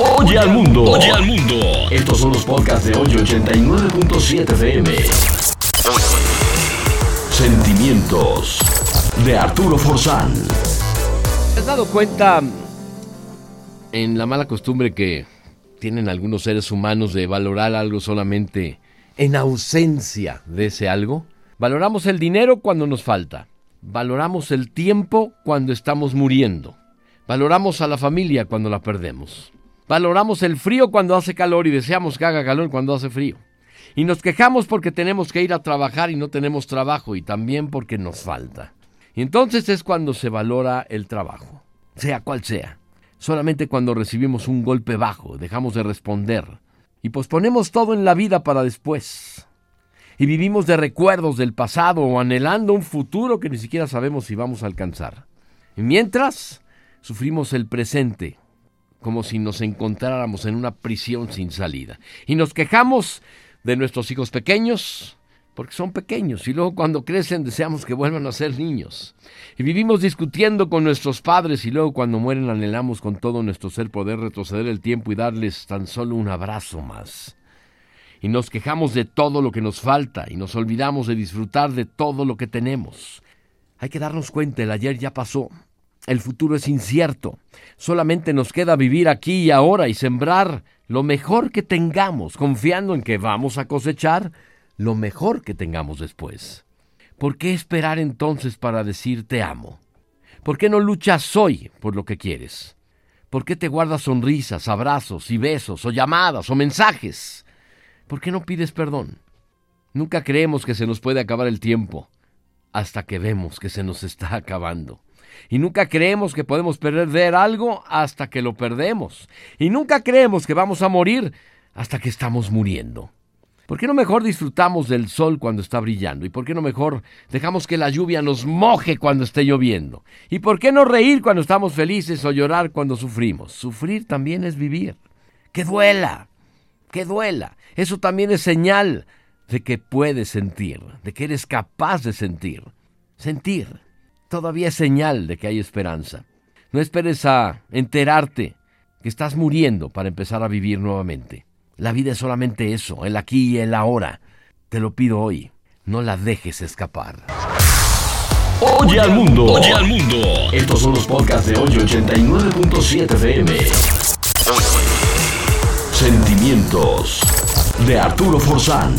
Oye al mundo. Oye al mundo. Estos son los podcasts de hoy 89.7 FM. Sentimientos de Arturo Forzán. ¿Te has dado cuenta en la mala costumbre que tienen algunos seres humanos de valorar algo solamente en ausencia de ese algo? Valoramos el dinero cuando nos falta. Valoramos el tiempo cuando estamos muriendo. Valoramos a la familia cuando la perdemos. Valoramos el frío cuando hace calor y deseamos que haga calor cuando hace frío. Y nos quejamos porque tenemos que ir a trabajar y no tenemos trabajo y también porque nos falta. Y entonces es cuando se valora el trabajo, sea cual sea. Solamente cuando recibimos un golpe bajo dejamos de responder y posponemos todo en la vida para después. Y vivimos de recuerdos del pasado o anhelando un futuro que ni siquiera sabemos si vamos a alcanzar. Y mientras, sufrimos el presente como si nos encontráramos en una prisión sin salida. Y nos quejamos de nuestros hijos pequeños, porque son pequeños, y luego cuando crecen deseamos que vuelvan a ser niños. Y vivimos discutiendo con nuestros padres, y luego cuando mueren anhelamos con todo nuestro ser poder retroceder el tiempo y darles tan solo un abrazo más. Y nos quejamos de todo lo que nos falta, y nos olvidamos de disfrutar de todo lo que tenemos. Hay que darnos cuenta, el ayer ya pasó, el futuro es incierto. Solamente nos queda vivir aquí y ahora y sembrar lo mejor que tengamos, confiando en que vamos a cosechar lo mejor que tengamos después. ¿Por qué esperar entonces para decir te amo? ¿Por qué no luchas hoy por lo que quieres? ¿Por qué te guardas sonrisas, abrazos y besos o llamadas o mensajes? ¿Por qué no pides perdón? Nunca creemos que se nos puede acabar el tiempo hasta que vemos que se nos está acabando. Y nunca creemos que podemos perder algo hasta que lo perdemos. Y nunca creemos que vamos a morir hasta que estamos muriendo. ¿Por qué no mejor disfrutamos del sol cuando está brillando? ¿Y por qué no mejor dejamos que la lluvia nos moje cuando esté lloviendo? ¿Y por qué no reír cuando estamos felices o llorar cuando sufrimos? Sufrir también es vivir. Que duela, que duela. Eso también es señal de que puedes sentir, de que eres capaz de sentir. Sentir todavía es señal de que hay esperanza. No esperes a enterarte que estás muriendo para empezar a vivir nuevamente. La vida es solamente eso, el aquí y el ahora. Te lo pido hoy, no la dejes escapar. Oye al mundo. Oye al mundo. Estos son los podcasts de hoy 89.7 FM. Sentimientos de Arturo Forzán.